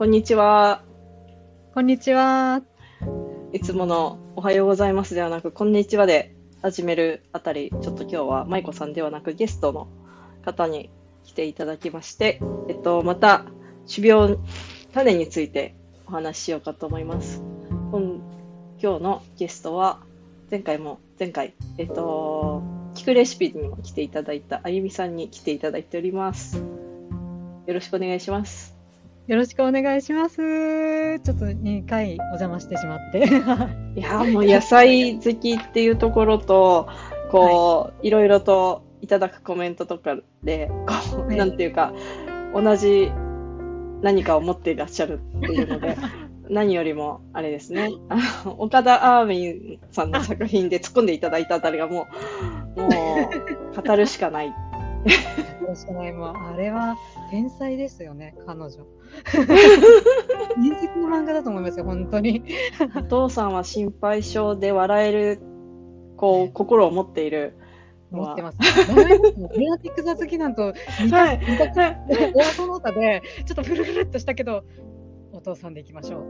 こんにちは。こんにちは。いつものおはようございますではなく、こんにちはで始めるあたり、ちょっと今日は舞子さんではなくゲストの方に来ていただきまして、えっと、また、種苗種についてお話ししようかと思います。今今日のゲストは、前回も、前回、えっと、聞くレシピにも来ていただいたあゆみさんに来ていただいております。よろしくお願いします。よろしくお願いします。ちょっと2回お邪魔してしまって。いやーもう野菜好きっていうところと、こう、い、ろいろといただくコメントとかで、こう、はいなんていうか、同じ何かを持っていらっしゃるっていうので、何よりも、あれですね、岡田アーミンさんの作品で突っ込んでいただいたあたりがもう、もう、語るしかない。もう、あれは天才ですよね、彼女。人気の漫画だと思いますよ、本当に。お父さんは心配性で笑える、こう、心を持っているのは思ってます。レアティックザ好きなんと似た、はい似た親子の歌で、ちょっとフルフルっとしたけど、お父さんでいきましょう。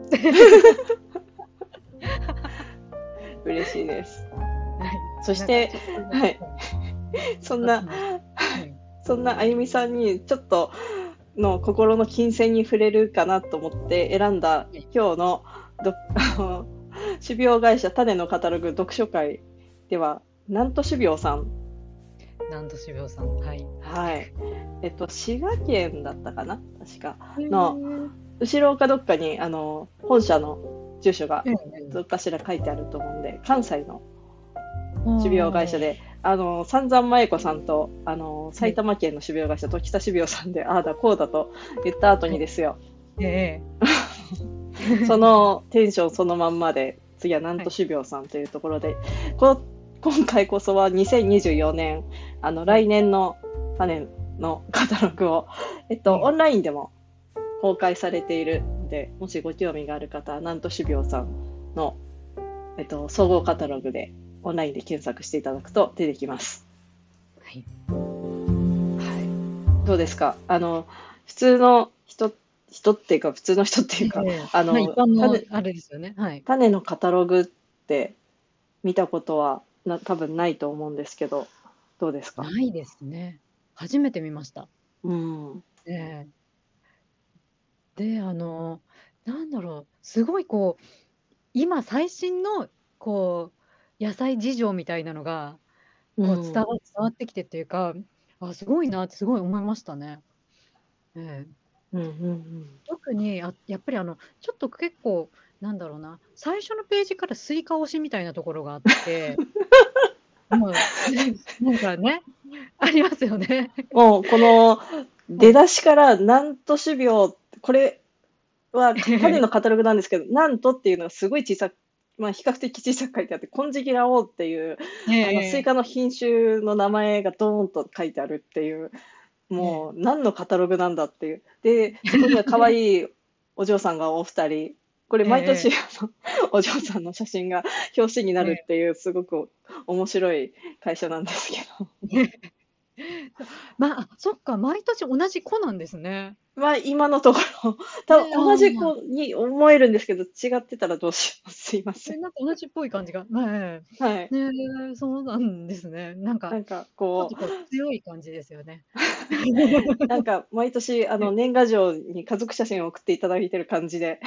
嬉しいです。はいそして、はい そんな、はいそんなあゆみさんにちょっとの心の金銭に触れるかなと思って選んだ今日のどあの 種苗会社種のカタログ読書会ではなんと種苗さん。なんと種苗さん。はい。はい。えっと滋賀県だったかな？確か。の後ろかどっかにあの本社の住所がどっかしら書いてあると思うんで関西の種苗会社で、あの、散々舞子さんと、あの、埼玉県の種苗会社、時田種苗さんで、ああだこうだと言った後にですよ、ええ そのテンションそのまんまで、次はなんと種苗さんというところで、こ今回こそは2024年、あの、来年の種のカタログを、えっと、うんオンラインでも公開されているので、もしご興味がある方は、なんと種苗さんの、えっと、総合カタログで、オンラインで検索していただくと出てきます。はいはい。どうですか？あの、普通の人、人っていうか、普通の人っていうか、ええあのの種あれですよね。はい。種のカタログって見たことはな多分ないと思うんですけど、どうですか？ないですね。初めて見ました。うん。ええで、あの、なんだろう、すごいこう、今最新のこう、野菜事情みたいなのが、こううん伝わ伝わってきてっていうか、あ、すごいなってすごい思いましたね。ええうんうん特にあやっぱりあのちょっと結構なんだろうな最初のページからスイカ推しみたいなところがあって もうなんかねありますよね。うん。もう、この出だしから、ナント種苗、これは種のカタログなんですけど、なんとっていうのがすごい小さく、まあ、比較的小さく書いてあって、金色羅皇っていう、あのえスイカの品種の名前がドーンと書いてあるっていう、もう何のカタログなんだっていう。で、そこには可愛いお嬢さんがお二人。これ毎年、あのお嬢さんの写真が表紙になるっていう、すごく面白い会社なんですけど。まああそっか毎年同じ子なんですね。まあ今のところ、多ね分同じ子に思えるんですけど、違ってたらどうします。すいません。えなんか同じっぽい感じが。ねはい。えねえそうなんですね。なんかなんかことこう強い感じですよね。う、なんか毎年あの年賀状に家族写真を送っていただいてる感じで、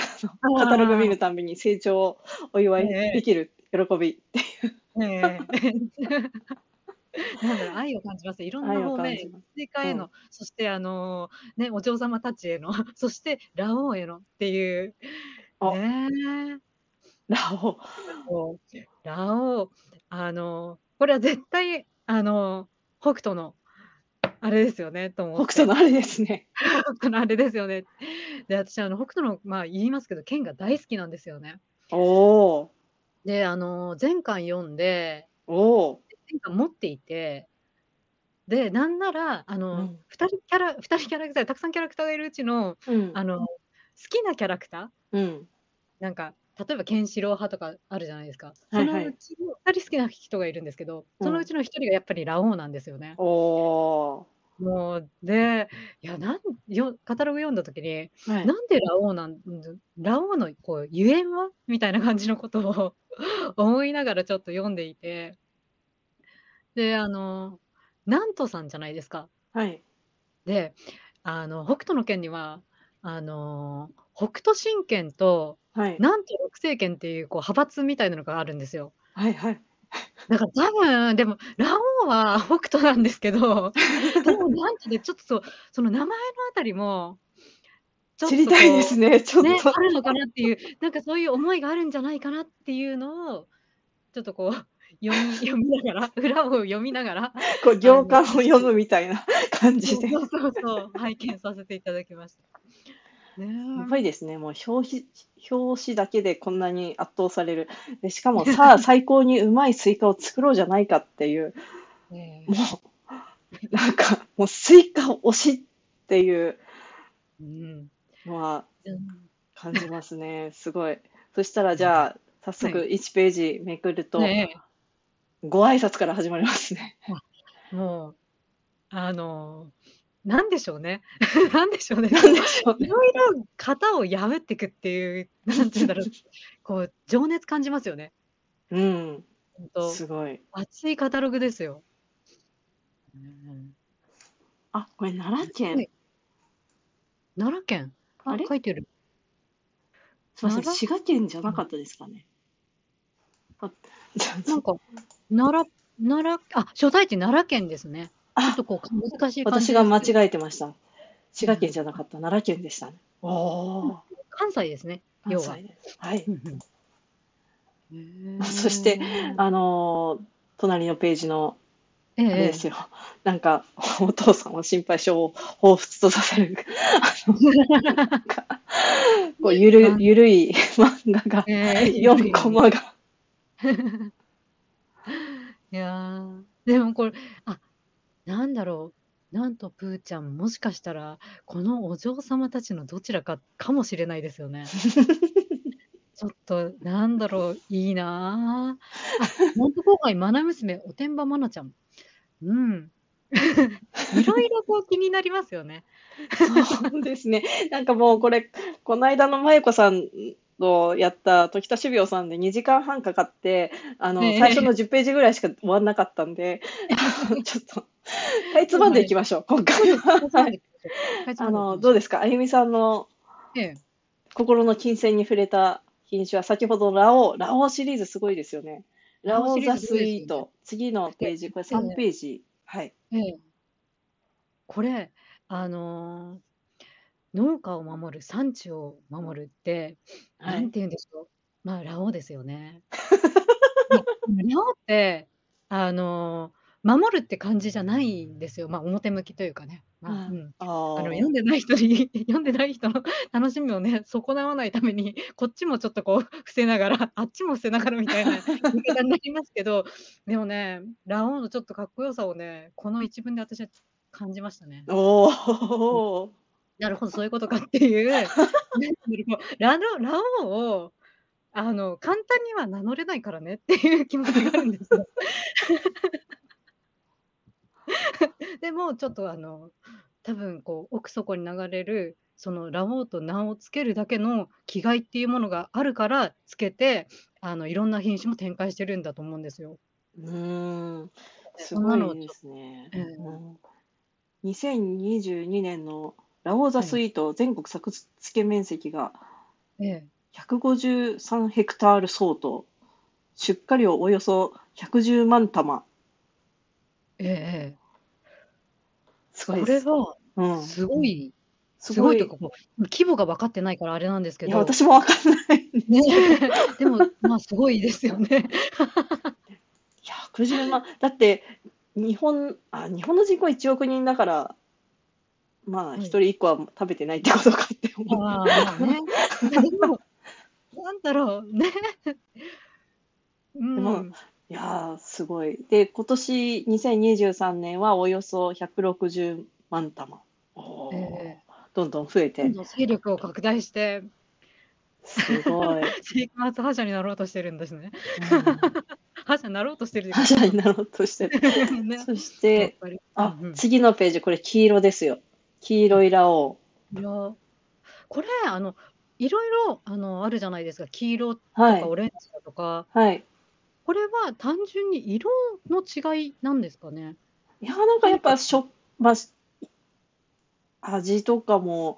カタログ見るたびに成長をお祝いできる喜びっていう。ねえ なんだろう愛を感じます。いろんな方面感じます、スイカへの、うんそしてあのねお嬢様たちへの、そしてラオウへのっていうあね ラオウ。ラオウあのこれは絶対あの北斗のあれですよねと思。北斗のあれですね。北斗のあれですよね。で私あの北斗のまあ言いますけど剣が大好きなんですよね。おおであの前巻読んでー。おお。前巻持っていて。で、なんなら、あの、うん2人キャラ、二人キャラクター、たくさんキャラクターがいるうちの、うん。あの、好きなキャラクターうん。なんか、例えばケンシロウ派とかあるじゃないですか。はいはいそのうちの2人好きな人がいるんですけど、そのうちの1人がやっぱりラオウなんですよね。おおもう、で、いや、なんよカタログ読んだ時に、はい。なんでラオウなんラオウのこうゆえんは？みたいな感じのことを 思いながらちょっと読んでいて。で、あの、南砺さんじゃないですか。はい。で、あの、北斗の拳には、あの、北斗神拳とはい。南砺六星拳っていうこう派閥みたいなのがあるんですよ。はいはい。だから多分、でも、ラオウは北斗なんですけど、でも南砺でちょっとそう、その名前のあたりも、ちょっと知りたいですこね、ちょう、ね、っと。あるのかなっていう、なんかそういう思いがあるんじゃないかなっていうのを、ちょっとこう、読み読みながら、裏を読みながら、こう、行間を読むみたいな感じで。そうそうそう、拝見させていただきました。ねやっえ。ぱりですね、もう表紙表紙だけでこんなに圧倒される。で、しかも、さあ、最高にうまいスイカを作ろうじゃないかっていう、ねもう、なんか、もうスイカ推しっていう。のはうん。感じますね。すごい。そしたら、じゃあ、早速はい。1ページめくると、ねえ。ご挨拶から始まりますね。あ、もう、あの、なんでしょうね。なんでしょうね。なんこう、でしょうね。いろいろ型を破っていくっていう、なんて言うんだろう、こう、情熱感じますよね。うん。ほんと。すごい。熱いカタログですよ。うん。あ、これ奈良は県。い。奈良県？あ、あれ書いてる。すいません、滋賀県じゃうん。なかったですかね。あ、なんか、奈良奈良あ、所在地奈良県ですね。ちょっあ、とこう、難しい感私が間。違えてました。滋賀県じゃなかった、奈良県でしたね。関西ですね、関要は。はい。そして、え。あのー隣のページの、ええええ。あれですよ。なんか、お父さんを心配性を彷彿とさせる、あの、なんか、こう、ゆる、あゆるい漫画が、ええ、ゆる4いコマが。いやー、でもこれ、あ、なんだろう、なんとプーちゃん、もしかしたら、このお嬢様たちのどちらかかもしれないですよね。ちょっと、なんだろう、いいなあ。あ、なんと郊外まな娘、おてんばまなちゃん。うん。いろいろこう気になりますよね。そうですね。なんかもうこれ、この間のまゆこさんとやった時田種苗さんで2時間半かかって、あの、え最初のえ。10ページぐらいしか終わんなかったんで、ちょっと、かいつまんでいきましょう、今回は。あの。どうですか？あゆみさんのええ。心の金銭に触れた品種は、先ほどのラオウ、ラオウシリーズすごいですよね。ラオウザス。イート。次のペで、ージ、これえ3え。ページ。はい。ええ。これ、あの、農家を守る、産地を守るって、はい。なんて言うんでしょう。まあ、ラオウですよね。ラオウって、あの、守るって感じじゃないんですよ。まあ、表向きというかね。まあ、う。ああの、あ。読んでない人に 読んでない人の 楽しみをね、損なわないために、こっちもちょっとこう伏せながら、あっちも伏せながらみたいな言い方になりますけど、でもね、ラオウのちょっとかっこよさをね、この一文で私は感じましたね。おうん。お。なるほど、そういうことかっていう、なんていうの、こう、ラノラオウを、あの、簡単には名乗れないからねっていう気持ちがあるんですよ。でも、ちょっとあの、多分こう、奥底に流れる、そのラオウと名を付けるだけの気概っていうものがあるからつけて、あの、いろんな品種も展開してるんだと思うんですよ。うーん。ですごいですね。ええ。うん。2022年のラオウザはい。スイート全国作付面積がええ。153ヘクタール相当。出荷量およそ110万玉。ええええ。すごいこです。れは、うん。すごいすごい。すごいというか、こう、規模が分かってないからあれなんですけいや、ど、私もわかんないんですね、けど。でも、まあ、すごいですよね。110万。だって、日本、あ、日本の人口1億人だから、まあ、はい。一人一個は食べてないってことかって思う。ああ、まあね。なんだろう、ね。うでも、ん。いやー、すごい。で、今年2023年はおよそ160万玉。どんどん増えて。勢力を拡大して、すごい。生活覇者になろうとしてるんですね。うん。覇者になろうとしてる覇者になろうとしてる。ね、そし、て。あうんう、ん次のページ、これ黄色ですよ。黄色いラオいや、これ、あの、いろいろ、あの、あるじゃないですか。黄色とウ。はかい。オレンジだとか。はい。これは単純に色の違いなんですかね？いや、なんかやっぱしょ、まあ、味とかも、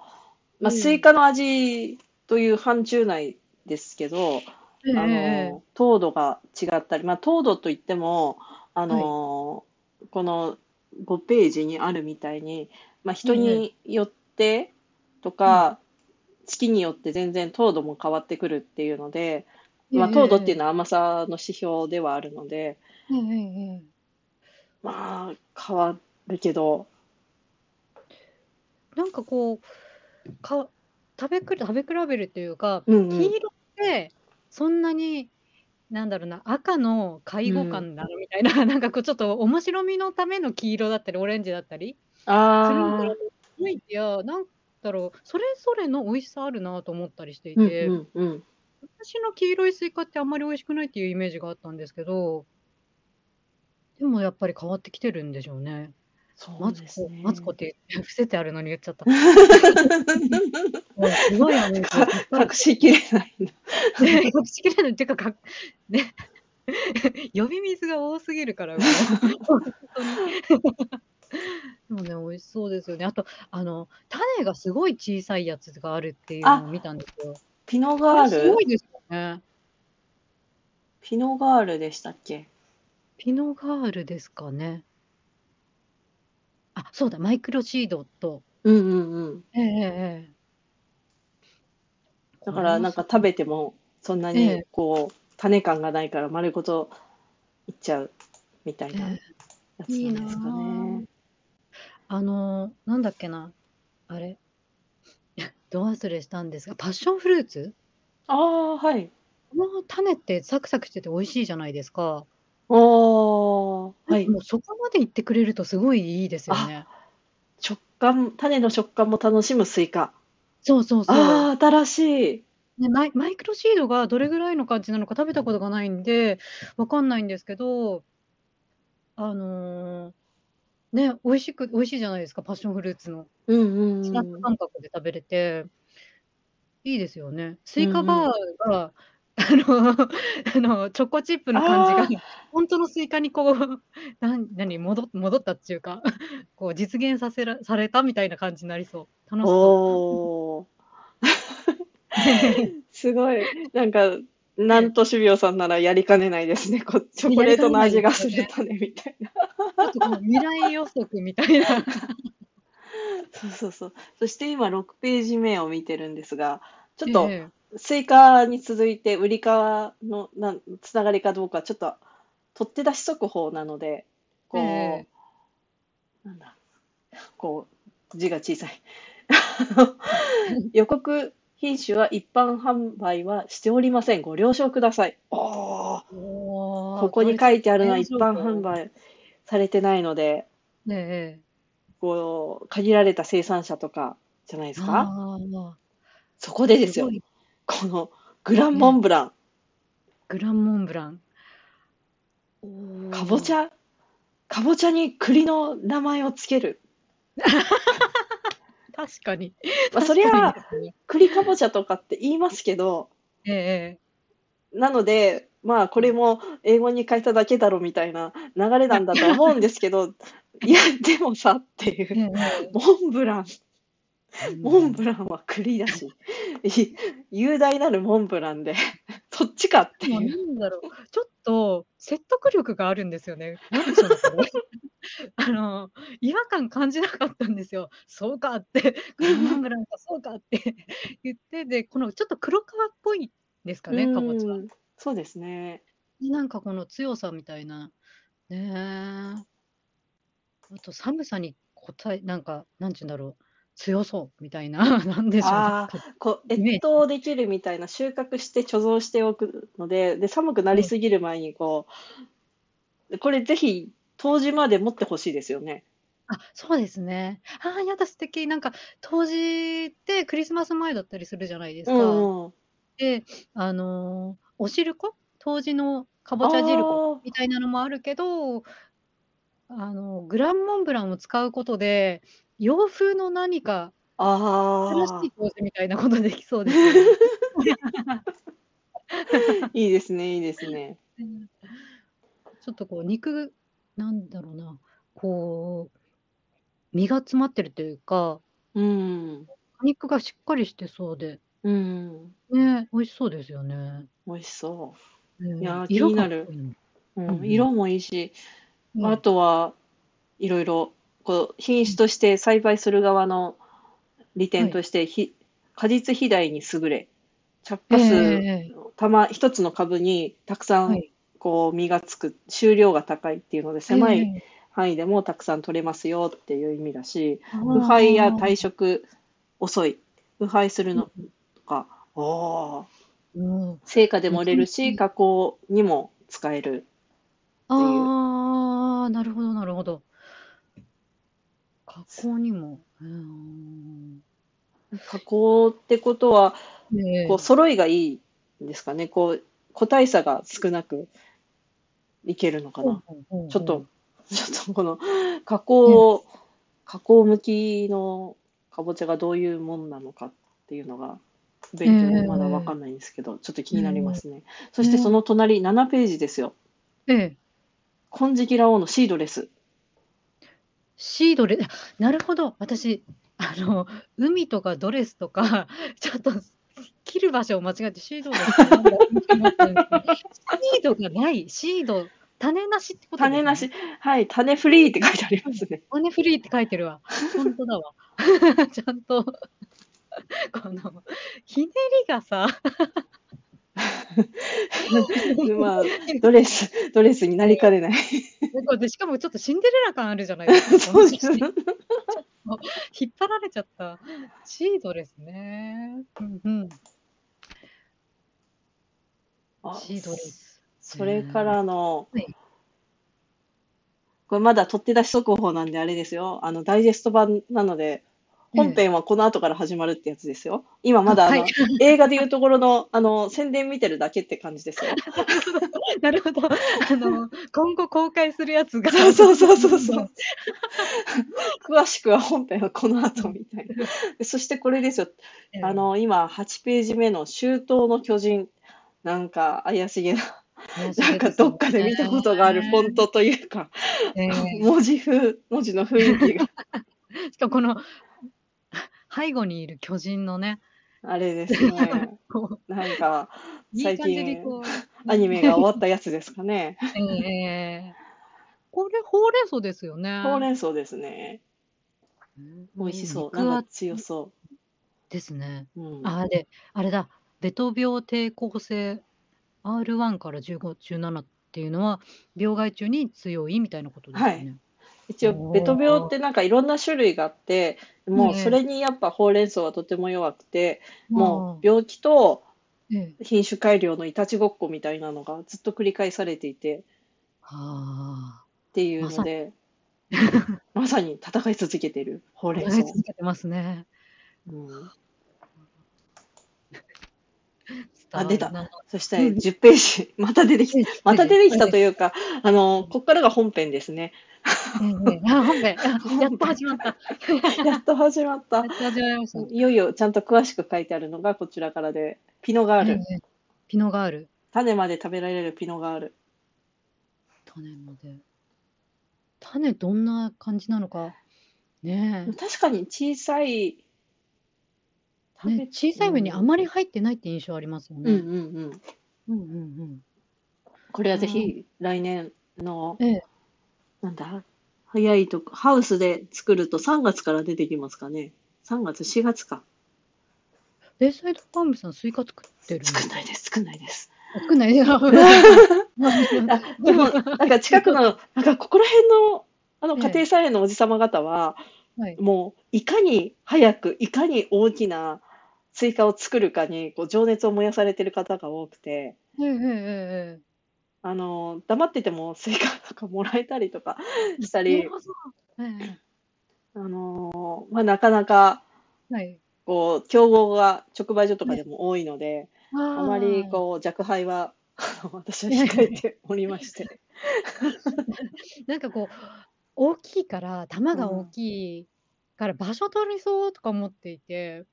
まあ、うんスイカの味という範疇内ですけど、ええあの、糖度が違ったり、まあ、糖度といっても、あの、この5ページにあるみたいに、まあ、人によってとか、月によって全然糖度も変わってくるっていうので、まあ、糖度っていうのは甘さの指標ではあるので、まあ、変わるけど、なんかこう、か食べく食べ比べるっていうか、うんうん。黄色ってそんなに、なんだろうな、赤の下位互換なのみたいな、なんかこうちょっと面白みのための黄色だったり、オレンジだったりああだろうと思いきや、なんだろう、それぞれの美味しさあるなと思ったりしていうんて、うんうん。私の黄色いスイカってあんまり美味しくないっていうイメージがあったんですけど、でもやっぱり変わってきてるんでしょうね。そうですね。マツコって伏せてあるのに言っちゃった。も うすごいよね。隠しきれない隠しきれないっていうか、かね、呼び水が多すぎるから、もう本当に。でもね、美味しそうですよね。あと、あの、種がすごい小さいやつがあるっていうのを見たんですよ。ピノあガール？れすごいですよね。ピノガールでしたっけ？ピノガールですかね。あ、そうだ、マイクロシードと。うんうんうん。ええええだからなんか食べてもそんなえにえこう種感がないから丸ごといっちゃうみたいなえやつなんですかね。あの、なんだっけな。あれ。い やど忘れしたんですが、パッションフルーツ？ああ、はい。この種ってサクサクしてて美味しいじゃないですか。おー、はい。もうそこまで言ってくれるとすごいいいですよね。食感、種の食感も楽しむスイカ。そうそうそう。ああ、新しい。ね、マイマイクロシードがどれぐらいの感じなのか食べたことがないんで、わかんないんですけど、あのーね、美味しく、美味しいじゃないですか、パッションフルーツの。うんうんうん。スナック感覚で食べれて、いいですよね。スイカバーが、あの、あの、チョコチップの感じが、本当のスイカにこう、なん何戻戻ったっていうか、こう実現させらされたみたいな感じになりそう。楽しそおー。すごい。なんか、ナント種苗さんならやりかねないですね。こチョコレートの味がする種みたいな。う。あとこの未来予測みたいな。そうそうそう。そして今6ページ目を見てるんですが、ちょっとえスイカに続いてウリ科のなんつながりかどうかちょっと取って出し速報なので、こう、えなんだ、こう字が小さい。予告品種は一般販売はしておりません。ご了承ください。おーえおーここに書いてあるのは大一般販売されてないので、ねえこう限られた生産者とかじゃないですか？そこでですよご。いこのグランモンブラン、グランモンブラン。かぼちゃゃ、かぼちゃに栗の名前をつける。確かに。まあ、そりゃ栗かぼちゃとかって言いますけど、ええ。なので、まあ、これも英語に変えただけだろみたいな流れなんだと思うんですけど、いや、でもさっていえう、えモンブラン、えモンブランは栗だし、い 雄大なるモンブランで、そっちかってもういう。なんだろう、ちょっと説得力があるんですよね。なんでしょうね、これ。あの、違和感感じなかったんですよ。そうかって、グランモンブランか、そうかって言って、で、このちょっと黒皮っぽいですかね、かぼちゃ。うんそうですね。でなんかこの強さみたいな。ねえ。あと寒さに答え、なんか、なんて言うんだろう。強そうみたいな、なんでしょうあね。こう越冬できるみたいな収穫して貯蔵しておくのでで寒くなりすぎる前にこうこれぜひ冬至まで持ってほしいですよね。あ、そうですね。ああ、やだ、素敵。なんか、冬至ってクリスマス前だったりするじゃないですうか。んうんで、あのーお汁粉？冬至のかぼちゃ汁粉あみたいなのもあるけど、あの、グランモンブランを使うことで、洋風の何かあ、新あしい麹みたいなことできそうですよね。あ、いいですね、いいですね。うんちょっとこう肉、なんだろうな、こう、身が詰まってるというか、うん。果肉がしっかりしてそうで、うん。ね、美味しそうですよね。美味しそうんいやー色気になるがうんう。ううんうんん、色もいいし、うんあとはいろいろこう品種として栽培する側の利点として、ひ果実肥大に優れ着火数、ええ。たま一つの株にたくさんはい。こう実がつく収量が高いっていうので狭いえ範囲でもたくさん取れますよっていう意味だし、え腐敗や退色遅い腐敗するのとか、おー。うん。成果でも売れるうん。し加工にも使えるああ、なるほど、なるほど。加工にも。うん加工ってことはええ。こう揃いがいいんですかね？こう個体差が少なくいけるのかな、ほうほうほうちょっとちょっとこの加工、加工向きのかぼちゃがどういうもんなのかっていうのが勉強でまだわかんないんですけど、ちょっと気になりますね、そしてその隣7ページですよ。ええ。金色ラオウのシードレスシードレ、あなるほど。私、あの、海とかドレスとか、ちょっと切る場所を間違えてシードレスってなんだろうって思ったんですけどシードがない、シード、種なしってことですね種なし。はい種フリーって書いてありますね 種フリーって書いてるわ。本当だわ。ちゃんと、この、ひねりがさ、まあドレスドレスになりかねないでしかもちょっとシンデレラ感あるじゃないですか。そうです引っ張られちゃった。シードですね。うんうん。あシードです。それからの、はいこれまだ取って出し速報なんであれですよ。あの、ダイジェスト版なので、本編はこの後から始まるってやつですよ。今まだあの、はい映画でいうところの、あの、宣伝見てるだけって感じですよ。なるほど。あの、今後公開するやつが。そうそうそうそうそう。詳しくは本編はこの後みたいな。でそしてこれですよ。ええあ、の、今8ページ目の周到の巨人。なんか怪しげな、なんかどっかで見たことがあるフォントというか、ええ文字風、文字の雰囲気が。しかもこの、背後にいる巨人のね、あれですね。こなんか、う、いい最近、アニメが終わったやつですかね。ええこれ、ほうれん草ですよね。ほうれん草ですね。うん美味しそう。なんか強そですね。う。うん。あ、で、あれだ、ベト病抵抗性 R1 から15、17っていうのは、病害虫に強いみたいなことですよね。一応、ベト病ってなんかいろんな種類があって、もうそれにやっぱほうれん草はとても弱くて、もう病気と品種改良のいたちごっこみたいなのがずっと繰り返されていて、はっていうので、まさに。戦い続けてるほうあ、れん草。続けてますね。うん伝わる出たなそしたら10ページ、また出てきた。また出てきたとう。いうか、あの、ここからが本編ですね。ええあ、本編、あ やっと始まった。やっと始まった。いよいよちゃんと詳しく書いてあるのがこちらからで、ピノガール。ええピノガール。種まで食べられるピノガール。種まで。種どんな感じなのか。ね確かに小さい。え。ね小さい上にあまり入ってないって印象ありますよね。うんうんうん。うんうんこれはぜひ来年の、ええなんだ、早いとこ、ハウスで作ると3月から出てきますかね。3月、4月か。ベイサイドファームさんスイカ作ってるの？作んないです、作んないです。作んない。あでも、なんか近くの、なんかここら辺の、あのええ家庭菜園のおじさま方は、はい。もういかに早くいかに大きなスイカを作るかにこう情熱を燃やされてる方が多くて。あの黙っててもスイカとかもらえたりとかしたえり。なるほど。ええあの、まあ、なかなかはい。こう競合が直売所とかでも多いのでああまりこう若輩はあの私は控えておりまして。なんかこう、大きいから、玉が大きいから場所取りそうとか思っていて、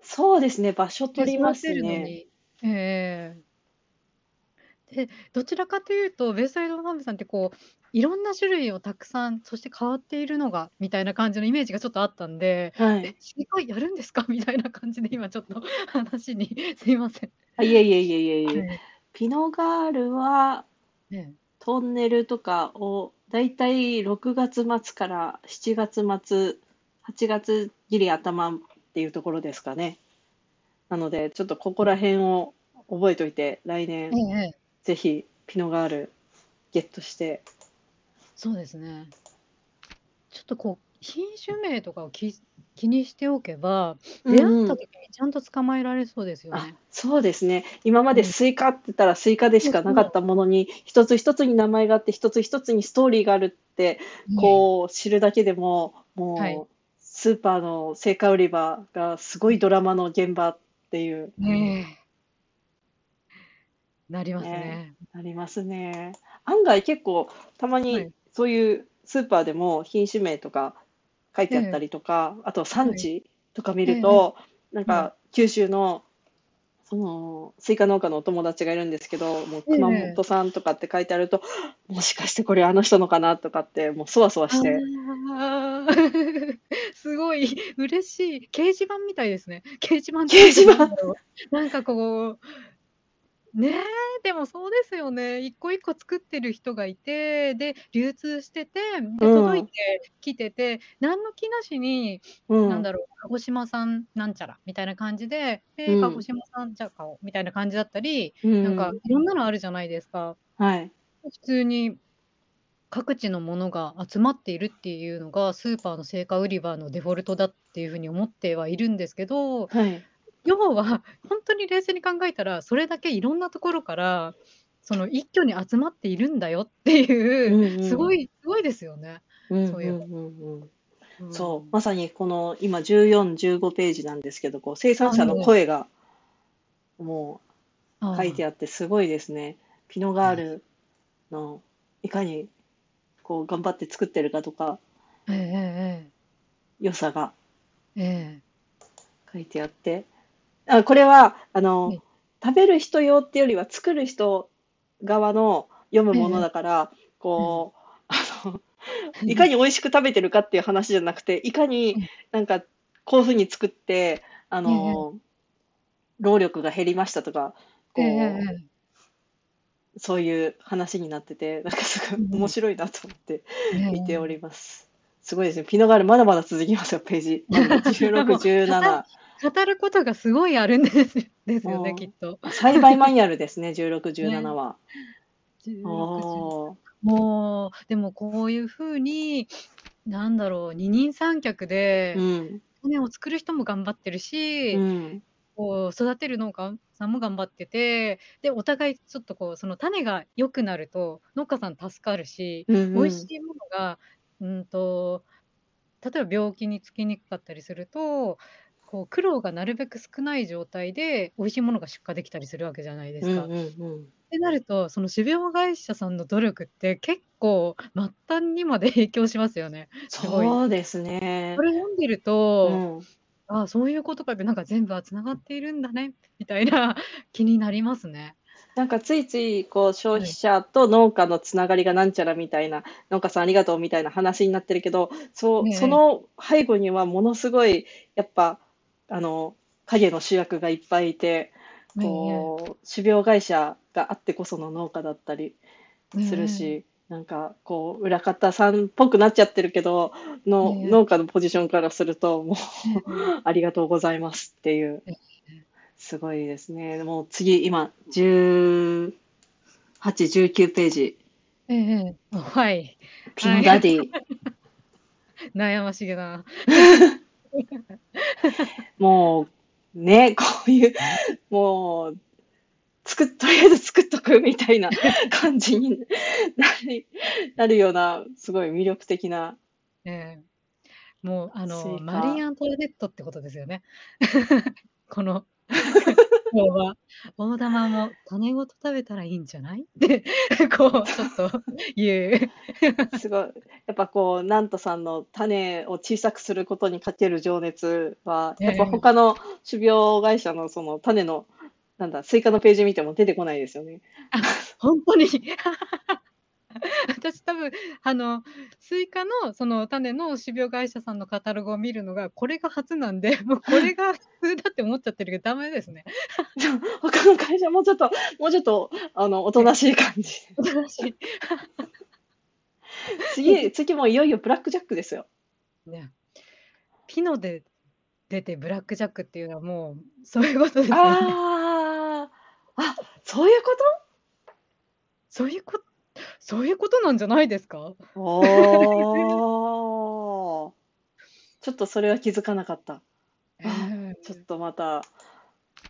そうですね、場所で、取りますね。にええで、どちらかというと、ベイサイドファームさんってこう、いろんな種類をたくさん、そして変わっているのがみたいな感じのイメージがちょっとあったんで、え、はい。やるんですか？みたいな感じで今ちょっと話にすいません。あ、いえいえいえいえいえ。はい。ピノガールは、ええ。トンネルとかをだいたい6月末から7月末、8月ギリ頭っていうところですかね。なので、ちょっとここら辺を覚えといて、来え年えええ。ぜひピノガールゲットして。そうですね。ちょっとこう、品種名とかをき気にしておけば、う出会んうん。った時にちゃんと捕まえられそうですよあ、ね。そうですね。今までうん。スイカって言ったらスイカでしかなかっ。たものに、一つ一つに名前があって、一つ一つにストーリーがあるって、ええ。こう知るだけでも、はい。スーパーの青果売り場がすごいドラマの現場っていう、ええ。なりますね、ね。ありますね。案外結構たまはにい。そういうスーパーでも品種名とか書いえてあったえ。りとか、あとは産い。地とか見。ると、なんはい。か九州のそのスイカ農家のお友達がいるんですけど、もうええ熊ええ。本産とかって書いてあると、もしかしてこれあの人のかなとかって、もうそわそわあして。あ、すごい 嬉しい。掲示板みたいですね。掲示板掲示板なんかこう、ねえ、でもそうですよね。一個一個作ってる人がいて、で、流通してて、うで、届いん、てきてて、何の気なしに、うん、なんだろう、鹿児島産なんちゃらみたいな感じで、うえー、鹿児ん、島産じゃあ買おうみたいな感じだったり、うなんかん、いろんなのあるじゃないですか。はい。普通に各地のものが集まっているっていうのが、スーパーの青果売り場のデフォルトだっていうふうに思ってはいるんですけど、はい。要は本当に冷静に考えたら、それだけいろんなところから、その一挙に集まっているんだよってういう、ん、うん、すごいすごいですよね、うん、そういうの。うん、うん。うんうそう、ん。まさにこの今14、15ページなんですけど、こう生産あ、者のええ。声がもう書いてああってすごいですね。ピノあ、ガーえルのいかにこう頑張って作ってるかとか、え、ええ良さがええ、え書いてあって、あ、これはあえ、のえ食べる人用ってよりは作る人側の読むえ、ものえだから、え、こう、あの、いかに美味しく食べてるかっていう話じゃなくて、いかにえなんかこういうふうに作って、あの、労力が減りましたとか、ええ、えこえ、う、そういう話になってて、なんかすごい面白いなと思ってええ、見ております。すごいですね。ピノガールまだまだ続きますよ、ページ。まだ16、もう、語17。語ることがすごいあるんですですよね、きっもと。う、栽培マニュアルですね、16、17ね、は。16、17。おー。もう、でもこういうふうに、なんだろう、二人三脚うで、ん。種を作る人も頑張ってるうし、ん。こう育てる農家さんも頑張ってて、で、お互いちょっとこう、その種が良くなると、農家さん助かるし、うん美味しうん。いものが、うんと、例えば病気につきにくかったりすると、こう苦労がなるべく少ない状態で美味しいものが出荷できたりするわけじゃないですか。うんうんうん。ってなると、その種苗会社さんの努力って結構末端にまで 影響しますよね。そうですこね。れ読んでるうと、ん。ああ、そういうことかって、なんか全部はつながっているんだね、みたいな 気になりますね。なんかついついこう消費はい。者と農家のつながりがなんちゃらみたいな、農家さんありがとうみたいな話になってるけど、そう、そええ、の背後にはものすごい、やっぱ、あの、影の主役がいっぱいいて、ええ、こう、種苗会社があってこその農家だったりえするえ、し、なんかこう、裏方さんっぽくなっちゃってるけど、えの、え、農家のポジションからすると、もうええ、ありがとうございますっていう、ええ、すごいですね。もう次、今、18、19ページ。ええ、あはい。ピノはい。ダディ。悩ましげな。もう、ね、こういう、もう、作っ、とりあえず作っとくみたいな 感じになり、なるような、すごい魅力的なええ。もう、あスの、イマリー・カ。アントワネットってことですよね。この今日は大玉も種ごと食べたらいいんじゃない？って、こう、ちょっと言う。すごい。やっぱこう、なんとさんの種を小さくすることにかける情熱は、やっぱええ他の種苗会社のその種の、なんだ、スイカのページ見ても出てこないですよね。本当に 私多分あのスイカのその種の種苗会社さんのカタログを見るのがこれが初なんでもうこれが普通だって思っちゃってるけどダメですね。他の会社もうちょっと、もうちょっと、あの、おとなしい感じ。新し 次、次もいよいよブラックジャックですよ。いね、ピノで出てブラックジャックっていうのはもうそういうことですよね。ああ、あ、そういうこと？そういうことそういうことなんじゃないですか？おー。ちょっとそれは気づかなかった。ええちょっとまた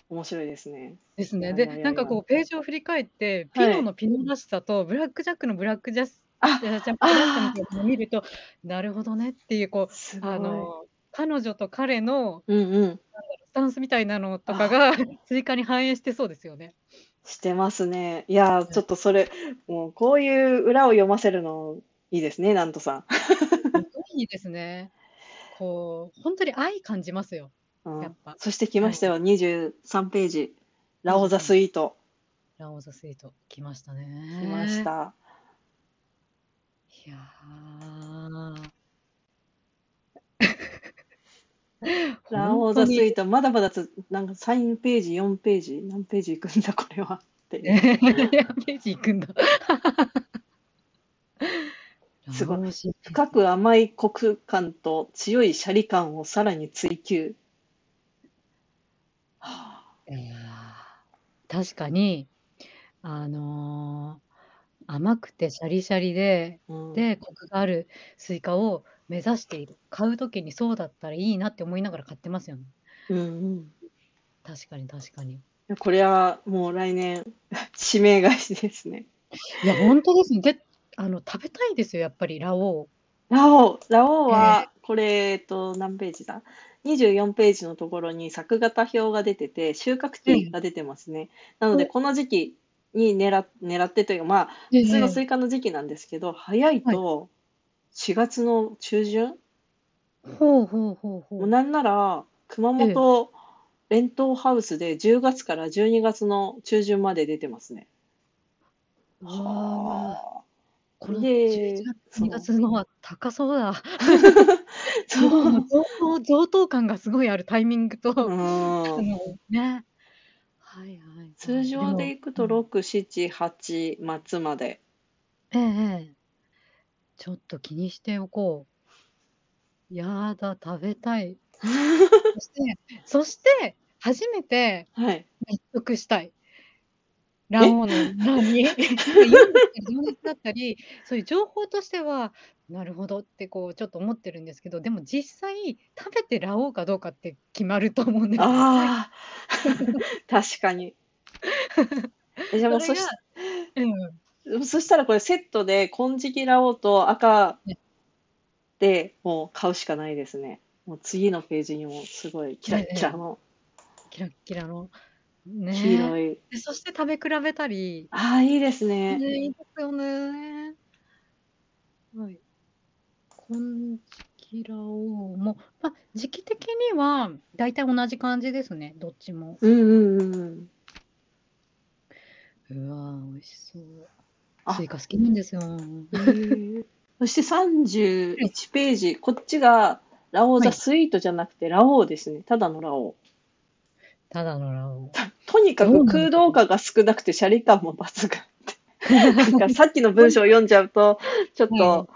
面白いですね。ですね。いやいでやいやいやなんかこうページを振り返ってピはいノのピノらしさとブラックジャックのブラックジャスあ、ジャジャックらしさみたいなのを見るとなるほどねっていうこうすごい。あの彼女と彼のうんうん。スタンスみたいなのとかが追加に反映してそうですよね。してますね。いやー、ちょっとそれ、もうこういう裏を読ませるのいいですね、なんとさいいですね。こう本当に愛感じますよ。ん。うんやっぱそして来ましたよ、23ページ。ラオザスイート。ラオザスイート来ましたね。来まし。た。いやーラオザスイーート、まだまだつ、なんか3ページ、4ページ、何ページいくんだ、これは。って。いページ行くんだ。すごい。深く甘いコク感と強いシャリ感をさらに追求。はあいやー確かに、あのー甘くてシャリシャリで、うん。で、コクがあるスイカを目指している。買うときにそうだったらいいなって思いながら買ってますよね。うんうん確かに確かに。これはもう来年、指名買いですね。いや、本当ですね。で、あの、食べたいですよ、やっぱり、ラオラオウ、ラオウは、これ、えっと、何ページだ ?24 ページのところに作型表が出てて、収穫期が出てますね。なので、おこの時期に狙っ狙ってというか、まあ、ウ。普通のスイカの時期なんですけど、早いと4月の中旬、ほうほうほうほう。もうなんなら、熊本弁当ハウスで10月から12月の中旬まで出てますね。うわーはこので11月、2月のは高そうだ。あ。そう。上等上等感がすごいあるタイミングと、うあん。のね。はいはいはい。通常でいくとも6、7、8末まで。ええええちょっと気にしておこう。やだ、食べたい。そして、そして、初めてはい。納得したい。ラオウの何？読んでたり情熱だったり、そういう情報としては、なるほどってこうちょっと思ってるんですけど、でも実際食べてラオウかどうかって決まると思うんですよ。ああ、確かに。えじゃあもうそしうん、そしたらこれセットで金色ラオウと赤でもう買うしかないですね。もう次のページにもすごいキラッキラのキラッキラの。ね黄色い。でそして食べ比べたり、ああ、いいですね、ね。いいですよね。はい。金色ラオウも、まあ、時期的には大体同じ感じですね、どっちも。うんうんうんうん。うわー、美味しそう。あスイカ好きなんですよ。そして31ページ、こっちがラオウザはいスイートじゃなくてラオウですね。ただのラオウ。ただのラオウ。とにかく空洞感が少なくてシャリ感も抜群。なんかさっきの文章を読んじゃうと、ちょっと、は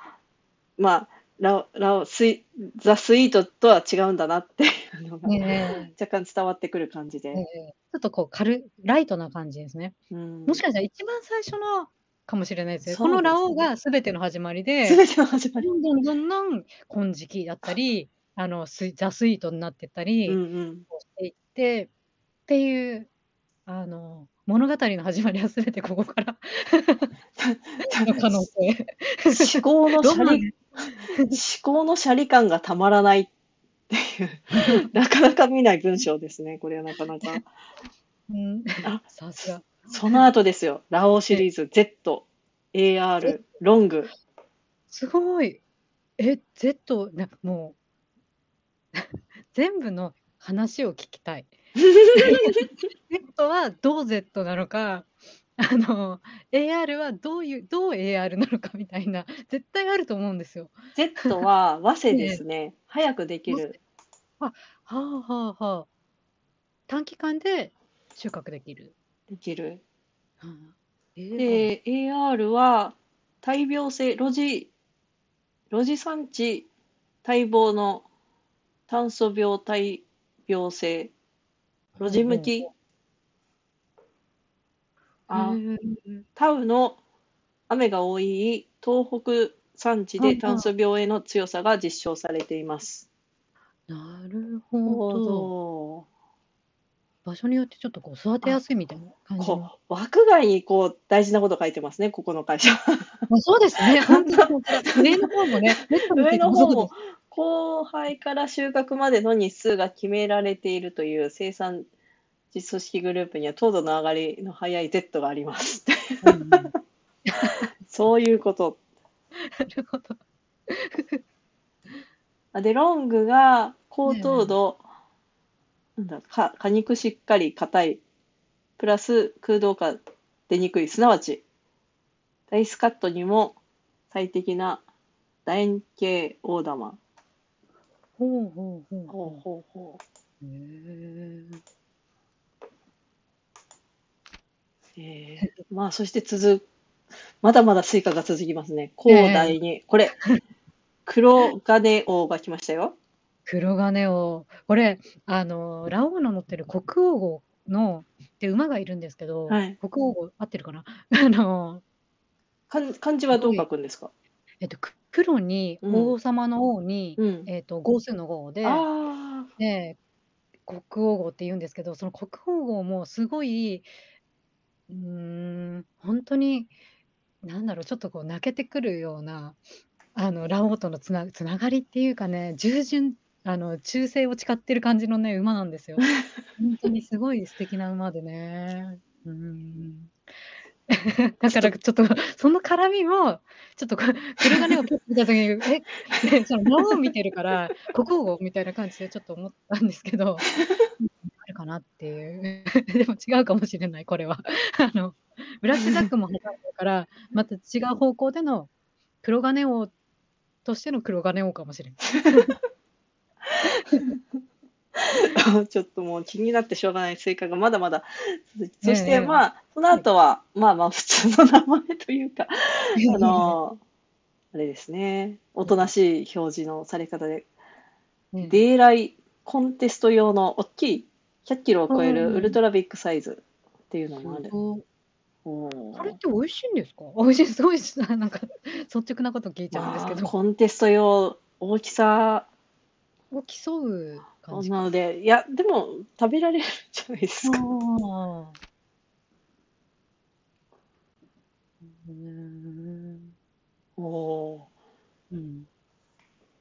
まあ、ラオ、ラオ、スイ、ザ・スイートとは違うんだなっていうのが、ね若干伝わってくる感じで。ええちょっとこう軽ライトな感じですね。うんもしかしたら一番最初のかもしれないですねこのラオウが全ての始まりで、すべての始まり。どんどんどんどん金色だったり、あのスイザスイートになってったり、うんうん。していってっていうあの物語の始まりは全てここからの可能性。思考のシャリ、思考のシャリ感がたまらないっていう、なかなか見ない文章ですね。これはなかなか。うん。あ、さすが。その後ですよ。ラオウシえ、リーズ Z、え、AR、ロング。すごい。え、Z、なもう 全部の話を聞きたい。Z はどう Z なのか、あの、AR はどういうどう AR なのかみたいな、絶対あると思うんですよ。Z は早生でええ。すね。早くでき。る。あ、はあはあはあ。短期間で収穫できる。できる。はあ、AR。で、AR は大病性、露地、露地産地待望の炭素病大病性、露地向き。へあ、え。タウの雨が多い東北産地はで炭素病への強さが実証されています。あ。なるほほど。ど。場所によってちょっとこう育てあ、やすいみたいな感じの。こう、枠外にこう大事なこと書いてますね、ここの会社。あ、そうですね。本当。上の方もね、上の方ももそうです。交配から収穫までの日数が決められているという生産実組織グループには糖度の上がりの早い Z があります。うん そういうこと。るほど。あで、ロングが高ええ。糖度、なんだ、か果肉しっかり硬い、プラス空洞化出にくい、すなわち、ダイスカットにも最適な楕円形大玉。ほうほうほうほうほほうほう。へえ。ー、まあ、そして続、まだまだスイカが続きますね。え広え。大に、これ、黒金王が来ましたよ。黒金を、これ、あの、ラオウの乗ってる黒王号の、って馬がいるんですけど、はい。黒王号合ってるかな？あの、漢漢字はどう書くんですか？えっと、く黒にうん。王様の王に、うん。えっと、号数の号で、で、国王号って言うんですけど、その国王号もすごい、うーん、本当に、なんだろう、ちょっとこう泣けてくるような、あの、ラオウとのつなつながりっていうかね、従順あの、忠誠を誓ってる感じのね、馬なんですよ。本当にすごい素敵な馬でね。うーん。だからちょっと、その絡みも、ちょっと黒金をパッと見た時に、え、ね、そのラオウ見てるから、黒王みたいな感じでちょっと思ったんですけど、うん、あるかなっていう。でも違うかもしれない、これは。あの、ブラックジャックも挟んでるから、また違う方向での黒金王としての黒金王かもしれない。ちょっともう気になってしょうがないスイカがまだまだ続き、そして。まあ、そのはい。後は、まあまあ普通の名前というか、あの、あれですね、おとなしい表示のされ方で、ええ。デイライコンテスト用の大きい100キロを超え。るウルトラビッグサイズっていうのもある。すご。おこれっーて美味しいんですか？美味しい、すごいしなんか率直なこと聞いちゃうんですまあ、けど。コンテスト用、大きさを競う感じか。なので、いや、でも食べられるんじゃないですか。うーん。おお。うん。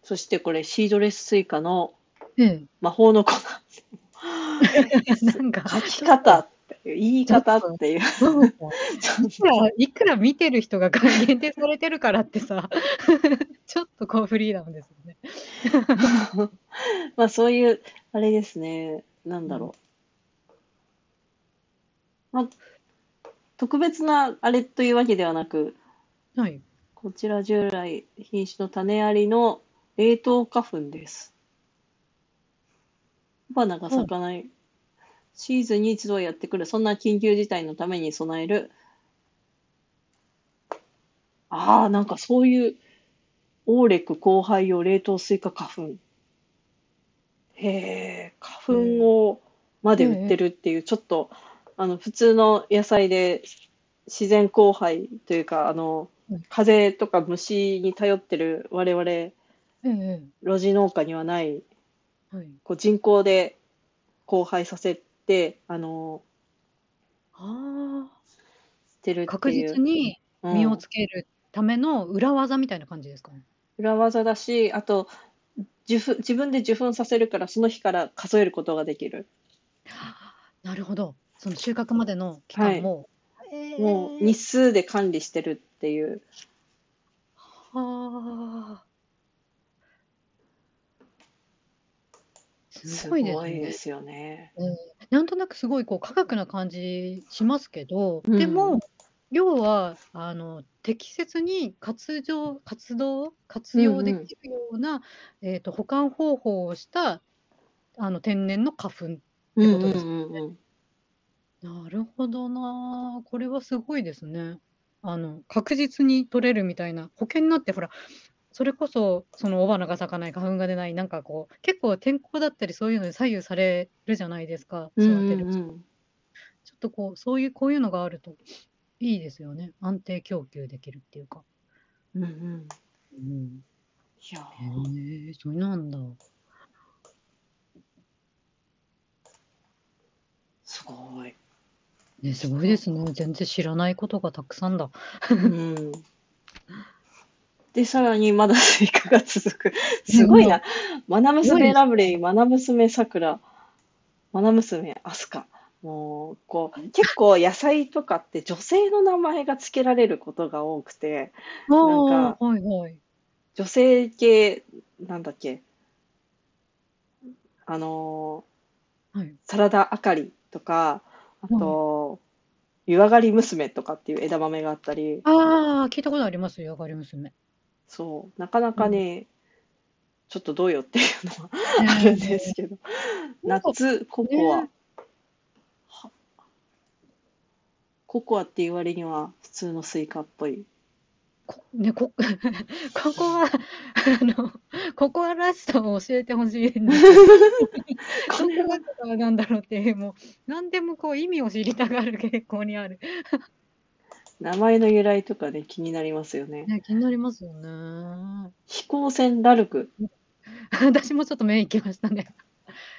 そしてこれシードレススイカのええ。魔法の粉。なんか 書き方言い方っていう。いくらいくら見てる人がが限定されてるからってさ、ちょっとこうフリーダムですよね。まあそういう、あれですね、なんうん。だろう。まあ、特別なあれというわけではなく、はい。こちら従来品種の種ありの冷凍花粉です。雄花が。咲かない。シーズンに一度はやってくる。そんな緊急事態のために備える。ああ、なんかそういう、オーレック交配用冷凍スイカ花粉。へえ、花。粉をま。で売ってるっていう、ちょっと、あの、普通の野菜で自然交配というか、あの、うん。風とか虫に頼ってる我々、ええええ。露地農家にはない、はい。こう人工で交配させて、あの、あしてるて確いう、実にう実をん、つけるための裏技みたいな感じですか？ね？裏技だし、あと、受粉自分で受粉させるから、その日から数えることができる。なるほど。その収穫までの期間も。えもうー日数で管理してるっていう。はあ。すすごいですね。ごいですよね。うん、なんとなくすごいこう科学な感じしますけど、うんでも、要はあの適切に活動、活動、活用できるような、えーと保管方法をしたあの天然の花粉。うんことですうんうんうんなるほどな。これはすごいですね。あの確実に取れるみたいな保険になってほらそれこそその雄花が咲かない花粉が出ないなんかこう結構天候だったりそういうので左右されるじゃないですかうん育てる、うんうんちょっとこうそういうこういうのがあるといいですよね。安定供給できるっていうか、うんうん。うん、いやへえそれなんだ。すごい。ねすごいですね。全然知らないことがたくさんだ。うんで、さらにまだスイカが続く。すごいな。マナ娘ラブレイ、マナ娘さくら、マナ娘アスカ。もう、こう、結構野菜とかって女性の名前が付けられることが多くて、あなんかあはいはい女性系、なんだっけ、あのはいー、サラダあかりとか、あと、湯上がり娘とかっていう枝豆があったり、ああ聞いたことありますよ上がり娘そう、なかなかね、ちょっとどうよっていうのはあるんですけど、夏、ココアね。はココアっていう割には普通のスイカっぽい。こね、こ、ココア、あの、ココアらしさを教えてほしいんですよ。これはなんだろうってもう、何でもこう意味を知りたがる傾向にある。名前の由来とかね、気になりますよね。ね、気になりますよね。飛行船ラルク。私もちょっと目いきましたね。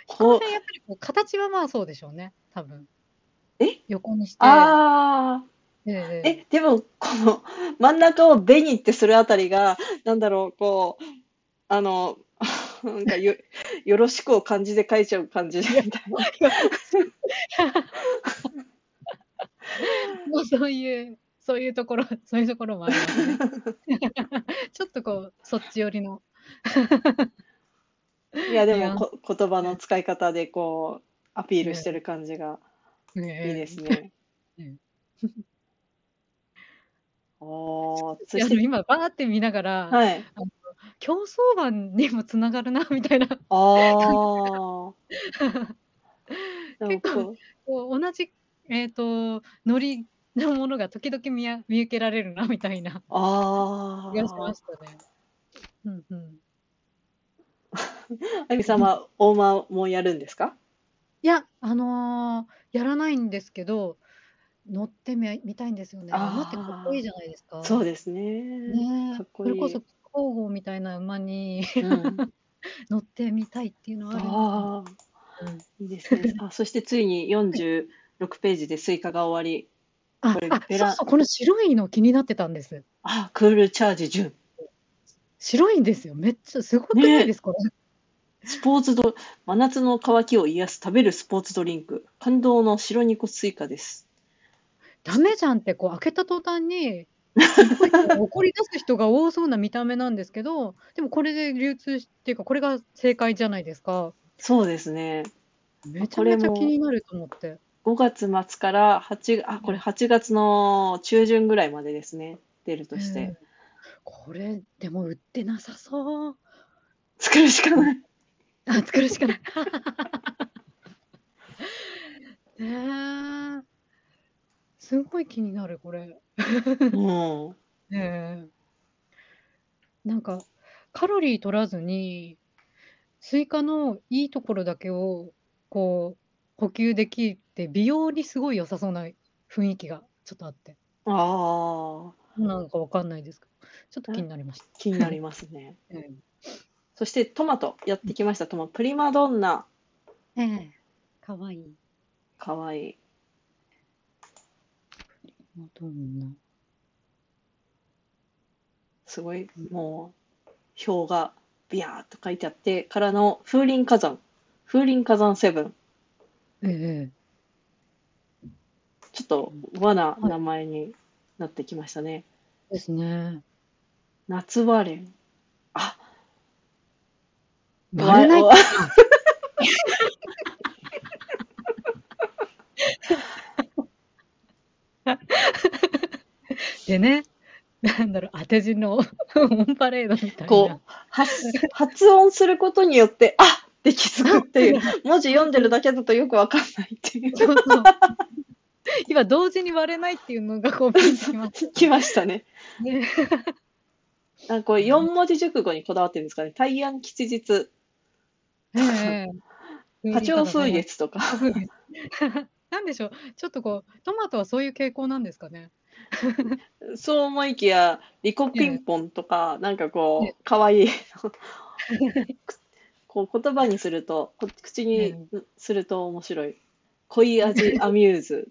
ここれやっぱりこう形はまあそうでしょうね、多分。え？横にして。あえー、え、でも、この真ん中を紅ってするあたりが、なんだろう、こう、あの、なんかよ、よろしくを漢字で書いちゃう感じみたいな。もうそういう、そういうところ、そういうところもありますね。ちょっとこう、そっち寄りの。いや、でもこ、言葉の使い方で、こう、アピールしてる感じがいいいですね。うんお今バーって見ながら、はい。競走馬にもつながるなみたいなあ 結構同じ、えー、とノリのものが時々見や見受けられるなみたいなあ気がしまー。したね。うんうん、あみさんは大間もやるんですか？いや、あのーやらないんですけど乗ってみ見たいんですよね。馬ってかっこいいじゃないですか。そうですね。ねかっこいいそれこそ皇后みたいな馬にうん。乗ってみたいっていうのはあるあうんあ、いいですね。あ、そしてついに46ページでスイカが終わり。ああそうそうこの白いの気になってたんです。あ、クールチャージ準。白いんですよ。めっちゃすごくないですか、これ。スポーツド、真夏の渇きを癒す食べるスポーツドリンク。感動の白肉スイカです。ダメじゃんってこう開けた途端に怒り出す人が多そうな見た目なんですけどでもこれで流通しっていうかこれが正解じゃないですかそうですね。めちゃめちゃ気になると思って5月末から8、あ、これ8月の中旬ぐらいまでですね。出るとしうんて。これでも売ってなさそう作るしかない。あ作るしかない ねえすごい気になるこれうん。ねえなんかカロリー取らずにスイカのいいところだけをこう補給できて美容にすごい良さそうな雰囲気がちょっとあってああ、なんかわかんないですけどちょっと気になりました。気になりますね。う んそしてトマト、やってきました。トマト。プリマドンナ。ええかわいい。かわいい。どんなすごい、もう、表がビヤーっと書いてあって、からの風林火山。風林火山セブン。ええちょっと和な名前になってきましたね。ですね。夏割れん。あ、割れないわ でね、なんだろう、当て字のオンパレードみたいこうな。発発音することによって、あって気づくってい う、文字読んでるだけだとよくわかんないっていう。そうそう。今、同時に割れないっていうのがこう、きましたね。ね。なんかこれ4文字熟語にこだわってるんですかね。大安吉日、ええ花鳥風月とか。なんでしょう、ちょっとこう、トマトはそういう傾向なんですかね。そう思いきや、リコピンポンとか、なんかこねう、かわい い。こう言葉にすると、こ口にすると面白い。恋味アミューズ。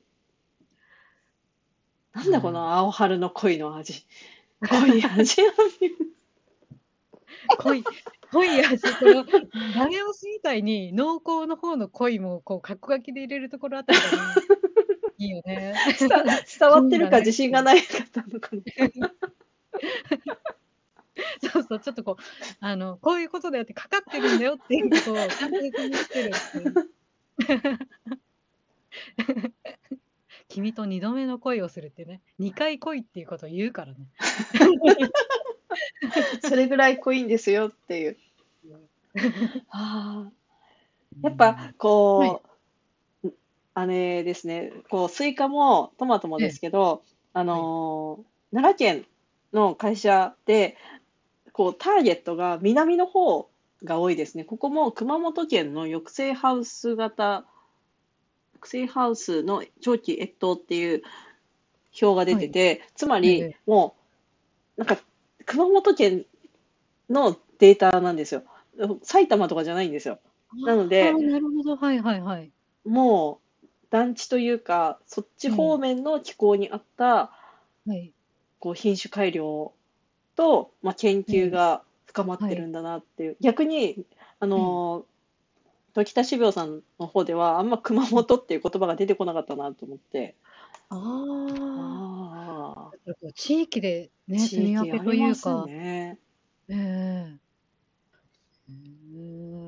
なんだこの青春の恋の味。恋味アミューズ。濃い、濃い味、この、ダメ押しみたいに濃厚の方の濃いも、こう、カッコ書きで入れるところあたりがね、いいよね。伝伝わってるか自信がないかったのかな。そうそう、ちょっとこう、あの、こういうことだよって、かかってるんだよっていうことを、ちゃんと説明してるっていう。君と二度目の恋をするってね、二回恋っていうことを言うからね。それぐらい濃いんですよっていう。ああやっぱこう、あれですね、こうスイカもトマトもですけど、あのー奈良県の会社でこうターゲットが南の方が多いですね。ここも熊本県の抑制ハウス型抑制ハウスの長期越冬っていう表が出てて、つまえりえもうなんか熊本県のデータなんですよ。埼玉とかじゃないんですよ。なのでなるほど、はいはいはい。もう団地というかそっち方面の気候に合ったはい。こう品種改良と、まあ、研究が深まってるんだなっていう、逆にあのー時田志病さんの方ではあんま熊本っていう言葉が出てこなかったなと思って。あああ、地域でね、あ住み分けというか。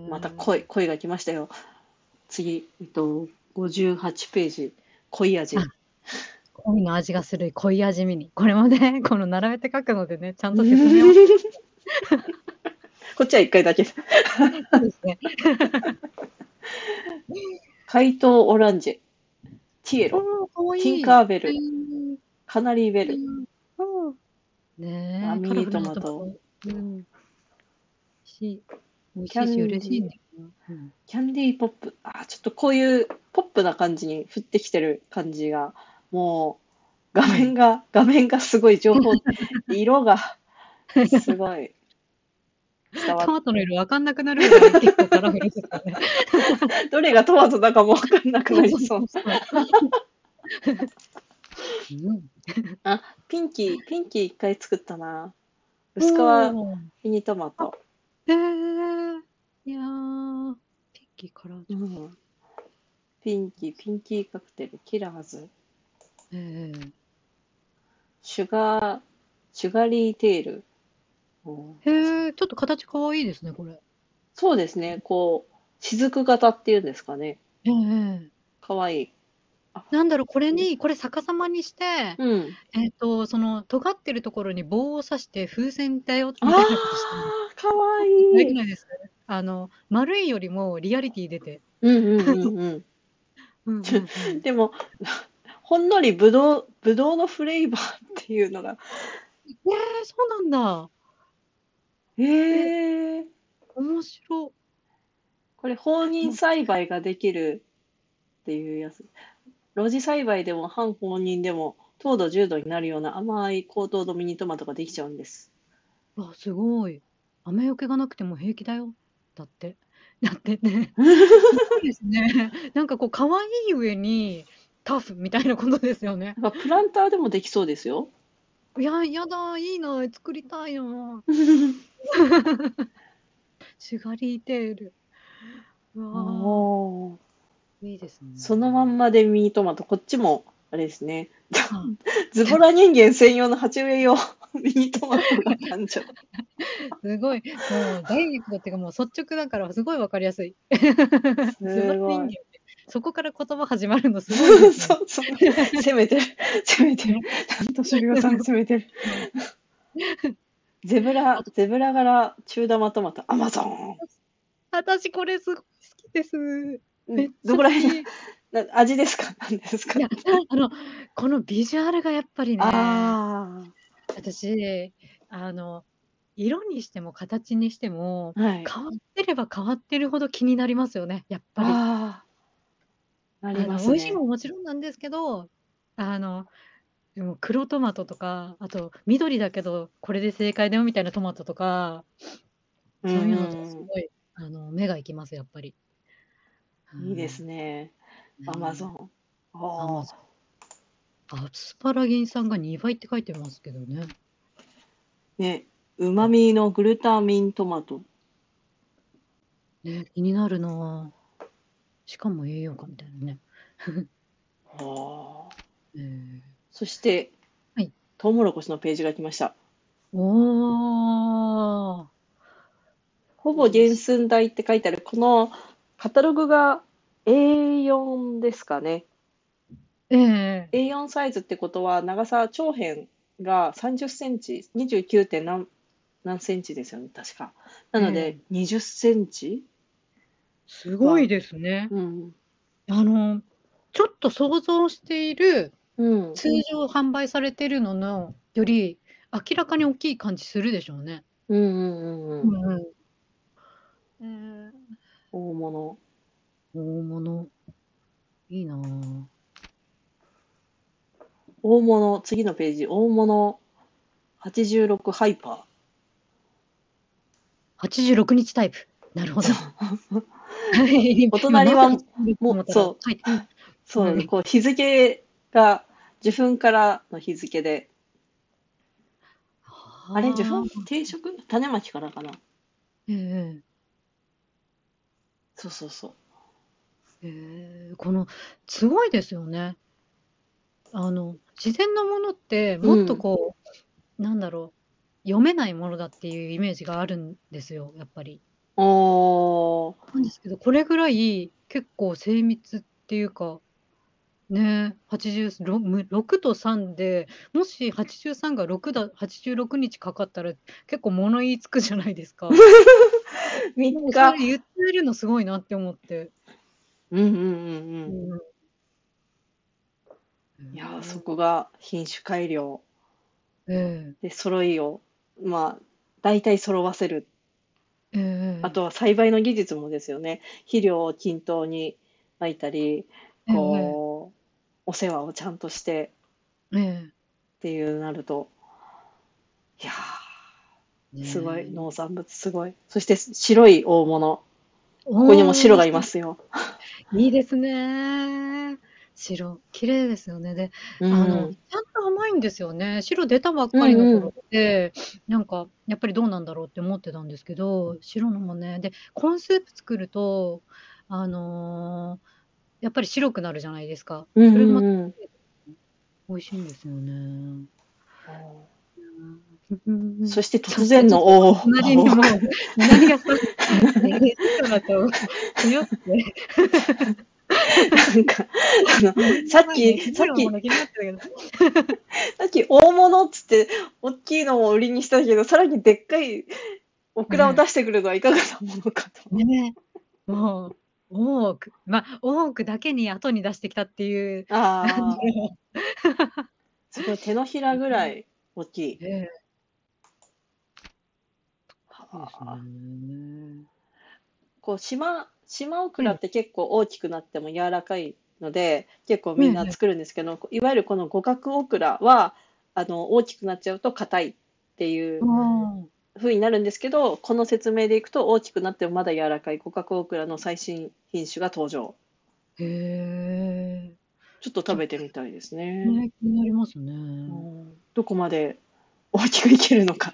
また恋恋が来ましたよ。次、えっと、58ページ。濃い味。あ恋の味がする濃い味見に。これもね、この並べて書くのでね、ちゃんと説明を。こっちは1回だけ。そうですね。怪盗オランジェ。ティエロ。いい。ティンカーベル。うんカナリーベル。うん。ねミニトマト。うん。キャンいし嬉しいんだよな。うん。キャンディーポップ。あ、ちょっとこういうポップな感じに降ってきてる感じが、もう画面が、画面がすごい情報、色がすごいトマトの色わかんなくなるぐらい結構カラフルですよね。どれがトマトだかもわかんなくなりそう。うんあ、ピンキー、ピンキー一回作ったな。薄皮ミニトマト。へえいやー、ピッキーから。うんピンキー、ピンキーカクテル、キラーズ、ええシュガー、シュガリーテール。うんへえ、ちょっと形かわいいですね、これ。そうですね、こう、雫型っていうんですかね。ええかわいい。なんだろう、これに、これ逆さまにして、うん。えっと、その、尖ってるところに棒を刺して風船だよ、みあたいなことしてあ、かわ。できい。ないですかあの、丸いよりもリアリティ出て。うんうんうんうん。うんうんうんでも、ほんのりぶどう、ぶどうのフレーバーっていうのが、えー、そうなんだ。へえ。面白。これ放任栽培ができるっていうやつ。露地栽培でも半放任でも糖度10度になるような甘い高糖度ミニトマトができちゃうんです。あ、すごい。雨よけがなくても平気だよ。だって。だってね。すごいですね。なんかこう、可愛い上にタフみたいなことですよね。プランターでもできそうですよ。いや、やだ、いいな、作りたいな。シュガリーテール。うわおーーいいですね。そのまんまでミニトマト、こっちもあれですね。あズボラ人間専用の鉢植え用 ミニトマトが誕生。すごい、もうダイレクトっていうかもう率直だからすごいわかりやすい。すすごごい。いそこから言葉始まるのすごいですね。そうそう。攻めてる。攻めてる。年上さん攻めてる。ゼブラ、ゼブラ柄中玉トマト、アマゾン。私これすごい好きです。めっちゃどこら辺？な味ですか？何ですか？いや、あの、このビジュアルがやっぱりね、あ私、あの、色にしても形にしても、あ。はい。変わってれば変わってるほど気になりますよね、やっぱり。ありまの美味しいも。んもちろんなんですけど、あの、でも黒トマトとか、あと緑だけどこれで正解だよみたいなトマトとか、うそういうのとかすん。ごい、あの、目が行きます、やっぱり。いいですね。うん。アマゾン。アマあゾン。アスパラギン酸が2倍って書いてますけどね。あ。ね、うまみのグルタミントマト。ね、気になるなぁ。しかも栄養価みたいなね。ああ。えーそして、はいトウモロコシのページが来ました。おー。ほぼ原寸大って書いてある、このカタログが A4 ですかね。ええ A4 サイズってことは、長さ長辺が30センチ、29. 点何何センチですよね、確か。なので、20センチ？すごいですね。うん。あの、ちょっと想像しているうん。通常販売されてるののより明らかに大きい感じするでしょうね。うんうんうんうん。んうん。えー、大物。大物。いいなぁ。大物、次のページ、大物86ハイパ86日タイプ。なるほど。お隣はもうそう。はい。そう、はいこう日付が受粉からの日付で、あれ、受粉定食種まきからかな。ええ。そうそうそう。ええ。このすごいですよね。あの自然のものってもっとこう、なんだろう。読めないものだっていうイメージがあるんですよやっぱり。おー、なんですけどこれぐらい結構精密っていうかね86む6と3でもし83が6だ86日かかったら結構物言いつくじゃないですか。3でもそ日。れ言ってるのすごいなって思って。うんうんうんうん。うんいやー、そこが品種改良えで揃いを、まあ、大体揃わせる。えええあとは栽培の技術もですよね。肥料を均等に撒いたり、こう、お世話をちゃんとしてええっていうなると、いやええー、すごい、ね農産物すごい。そして白い大物。こここにも白がいますよ。いいですね。白、綺麗ですよね。で、うあの、ん。ちゃんと甘いんですよね。白出たばっかりの頃って、なんか、やっぱりどうなんだろうって思ってたんですけど、白のもね、で、コーンスープ作ると、あのーやっぱり白くなるじゃないですか。うんそれもうんうん美味しいんですよね。そして突然の大隣にもう、何がそう、えー、だと、強くて。なんか、あの、さっき、さっき。さっき 大物っつって、大きいのを売りにしたけど、さらにでっかいオクラを出してくるのはいかがなものかと。ねもう、大奥、まあ、大奥だけに後に出してきたっていうああ。すごい手のひらぐらい大きい。ええそうはあ。こう、島、島オクラって結構大きくなっても柔らかいので、結構みんな作るんですけど、いわゆるこの五角オクラは、あの、大きくなっちゃうと硬いっていううん風になるんですけど、この説明でいくと大きくなってもまだ柔らかい五角オクラの最新品種が登場。へえ。ちょっと食べてみたいですね。ね、気になりますね。うんどこまで大きくいけるのか、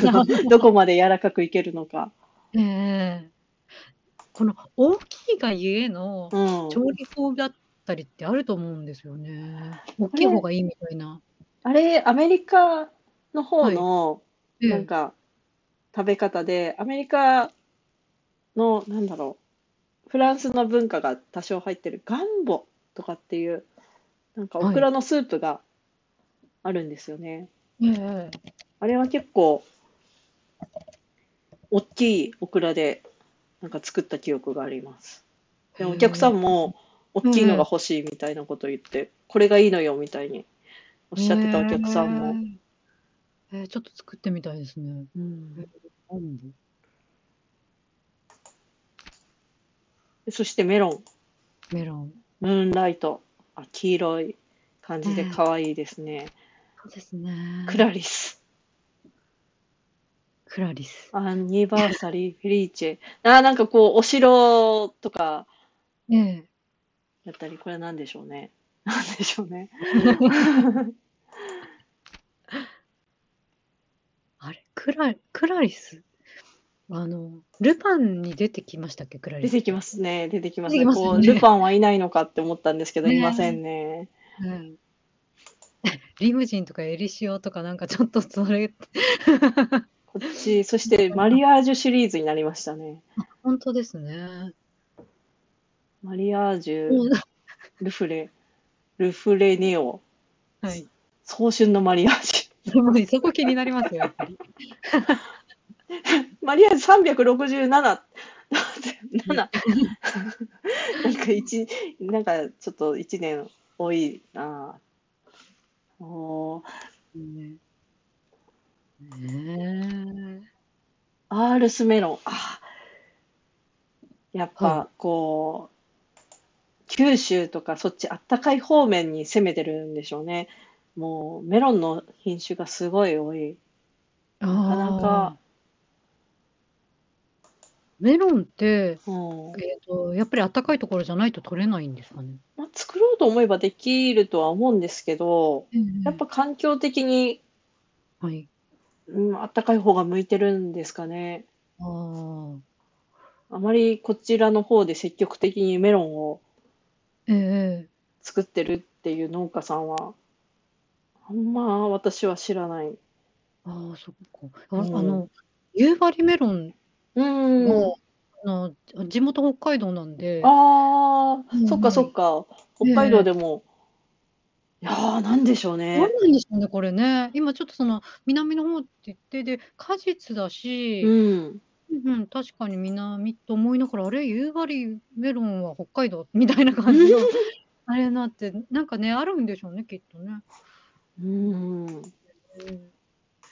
どこまで柔らかくいけるのか。ええこの大きいがゆえのうん。調理法だっったりってあると思うんですよね。大きい方がいいみたいな。あれ、アメリカの方はい。の、ええ。なんか、食べ方で、アメリカの、なんだろう、フランスの文化が多少入ってるガンボとかっていう、なんかオはい。クラのスープがあるんですよね。ええ。あれは結構、大きいオクラで、なんか作った記憶があります。で、へお客さえ。んも、大。きいのが欲しいみたいなことを言って、これがいいのよみたいにおっへしゃってたお客さんも。え。えー、ちょっと作ってみたいですね。えうん。そしてメロン、メロン。ムーンライト、あ、黄色い感えじでえ。可愛いですね。そうですクラね。リス、クラリス。アニバーサリー、フェリーチェ。あー、なんかこう、お城とかええ。だったり、これなんでしょうね。なんでしょうね。あれ、クラクラリス？あの、ルパンに出てきましたっけ？クラリス？って。出てきますね、出てきますてきますよこう、ルね。パンはいないのかって思ったんですけど、いませねんね。え。うん。リムジンとかエリシオとかなんかちょっとそれこっち、そしてマリアージュシリーズになりましたね。あ、ほんとですね。マリアージュ、ルフレ、ルフレネオ、はい。早春のマリアージでもそこ気になりますよ、やっぱり。ュ。マリアージュ367。7。なんか一、なんかちょっと一年多いなぁ。おーね。ねえ。アールスメロン。あやっはい。ぱこう、九州とかそっちあったかい方面に攻めてるんでしょうね。もうメロンの品種がすごい多い。なかなあか、あ。メロンって、うん。えっと、やっぱりあったかいところじゃないと取れないんですかね？ま、作ろうと思えばできるとは思うんですけど。やっぱ環境的にはい。うん、あったかい方が向いてるんですかね。ああ。あまりこちらの方で積極的にメロンを。作ってるっていう農家さんは、あんま私は知らない。ああ、そっか。あうん。あの、夕張メロンうーん。の、あの、あ、地元北海道なんでああ、うんそっかうん。そっか。ええ北海道ええ。でもいや、なんでしょうなんね。なんでしょうね、これね。今ちょっとその南の方って言って、で、果実だうし、ん。うんうん、確かに南と思いながら、あれ、夕張メロンは北海道みたいな感じの あれになって、なんかね、あるんでしょうね、きっとね。うーん。うん。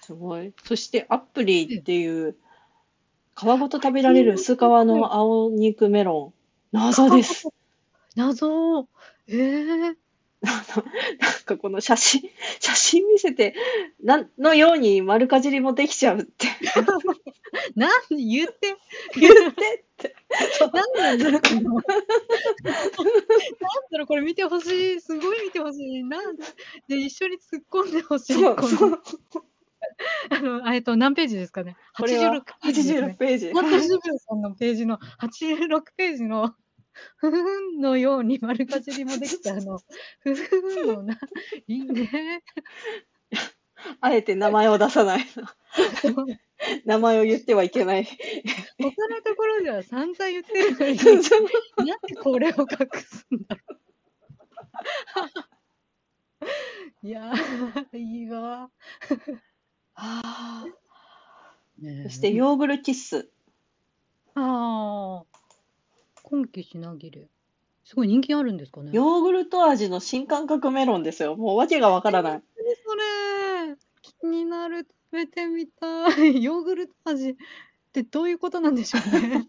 すごい。そしてアップリーええ。っていう、皮ごと食べられる薄皮の青肉メロン。謎皮ごです。と謎。ええ。なんかこの写真 写真見せて、なんのように丸かじりもできちゃうって。なん言って。言ってって。なんなんだろう、なんだろう、これ見て欲しい。すごい見て欲しい。なんで、で、一緒に突っ込んで欲しい、そう。そう。あの、あ、えっと、何ページですかね。これは86ページです86ね。ページ。本当はい。渋谷さんのページの86ページの、ふふんのように丸かじりもできたあの、ふふんのな、いいね。あえて名前を出さないの。名前を言ってはいけない。他のところでは散々言ってるのに。なんでこれを隠すんだろう。いやー、いいわ。ああ。ねそしてえ。ヨーグルキッス。ああ。今季品切れ。すごい人気あるんですかね？ヨーグルト味の新感覚メロンですよ。もう訳がわからない。何それ。気になる。食べてみたい。ヨーグルト味ってどういうことなんでしょうね。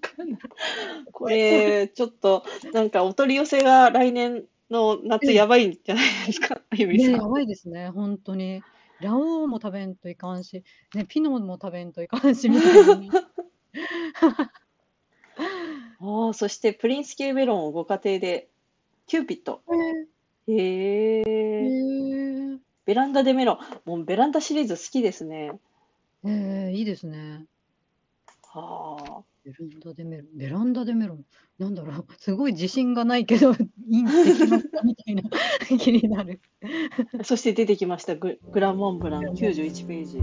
これ、ちょっと、なんかお取り寄せが来年の夏ええ。やばいんじゃないですか、あゆみね、さん。やばいですね、ほんとに。ラオウも食べんといかんし、ね、ピノも食べんといかんしみたいなね。ああ、そしてプリンス級メロンをご家庭で、キューピット。へえ。え。ベランダでメロン。もうベランダシリーズ好きですね。ええ、いいですね。はあ。ベランダでメロン、ベランダでメロン、なんだろう、すごい自信がないけど、いいんですか？みたいな 気になる。そして出てきましたグ、グラモンブラン91ページ。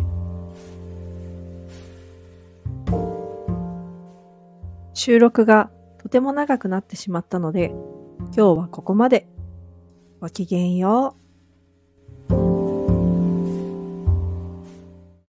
収録がとても長くなってしまったので、今日はここまで。ごきげんよう。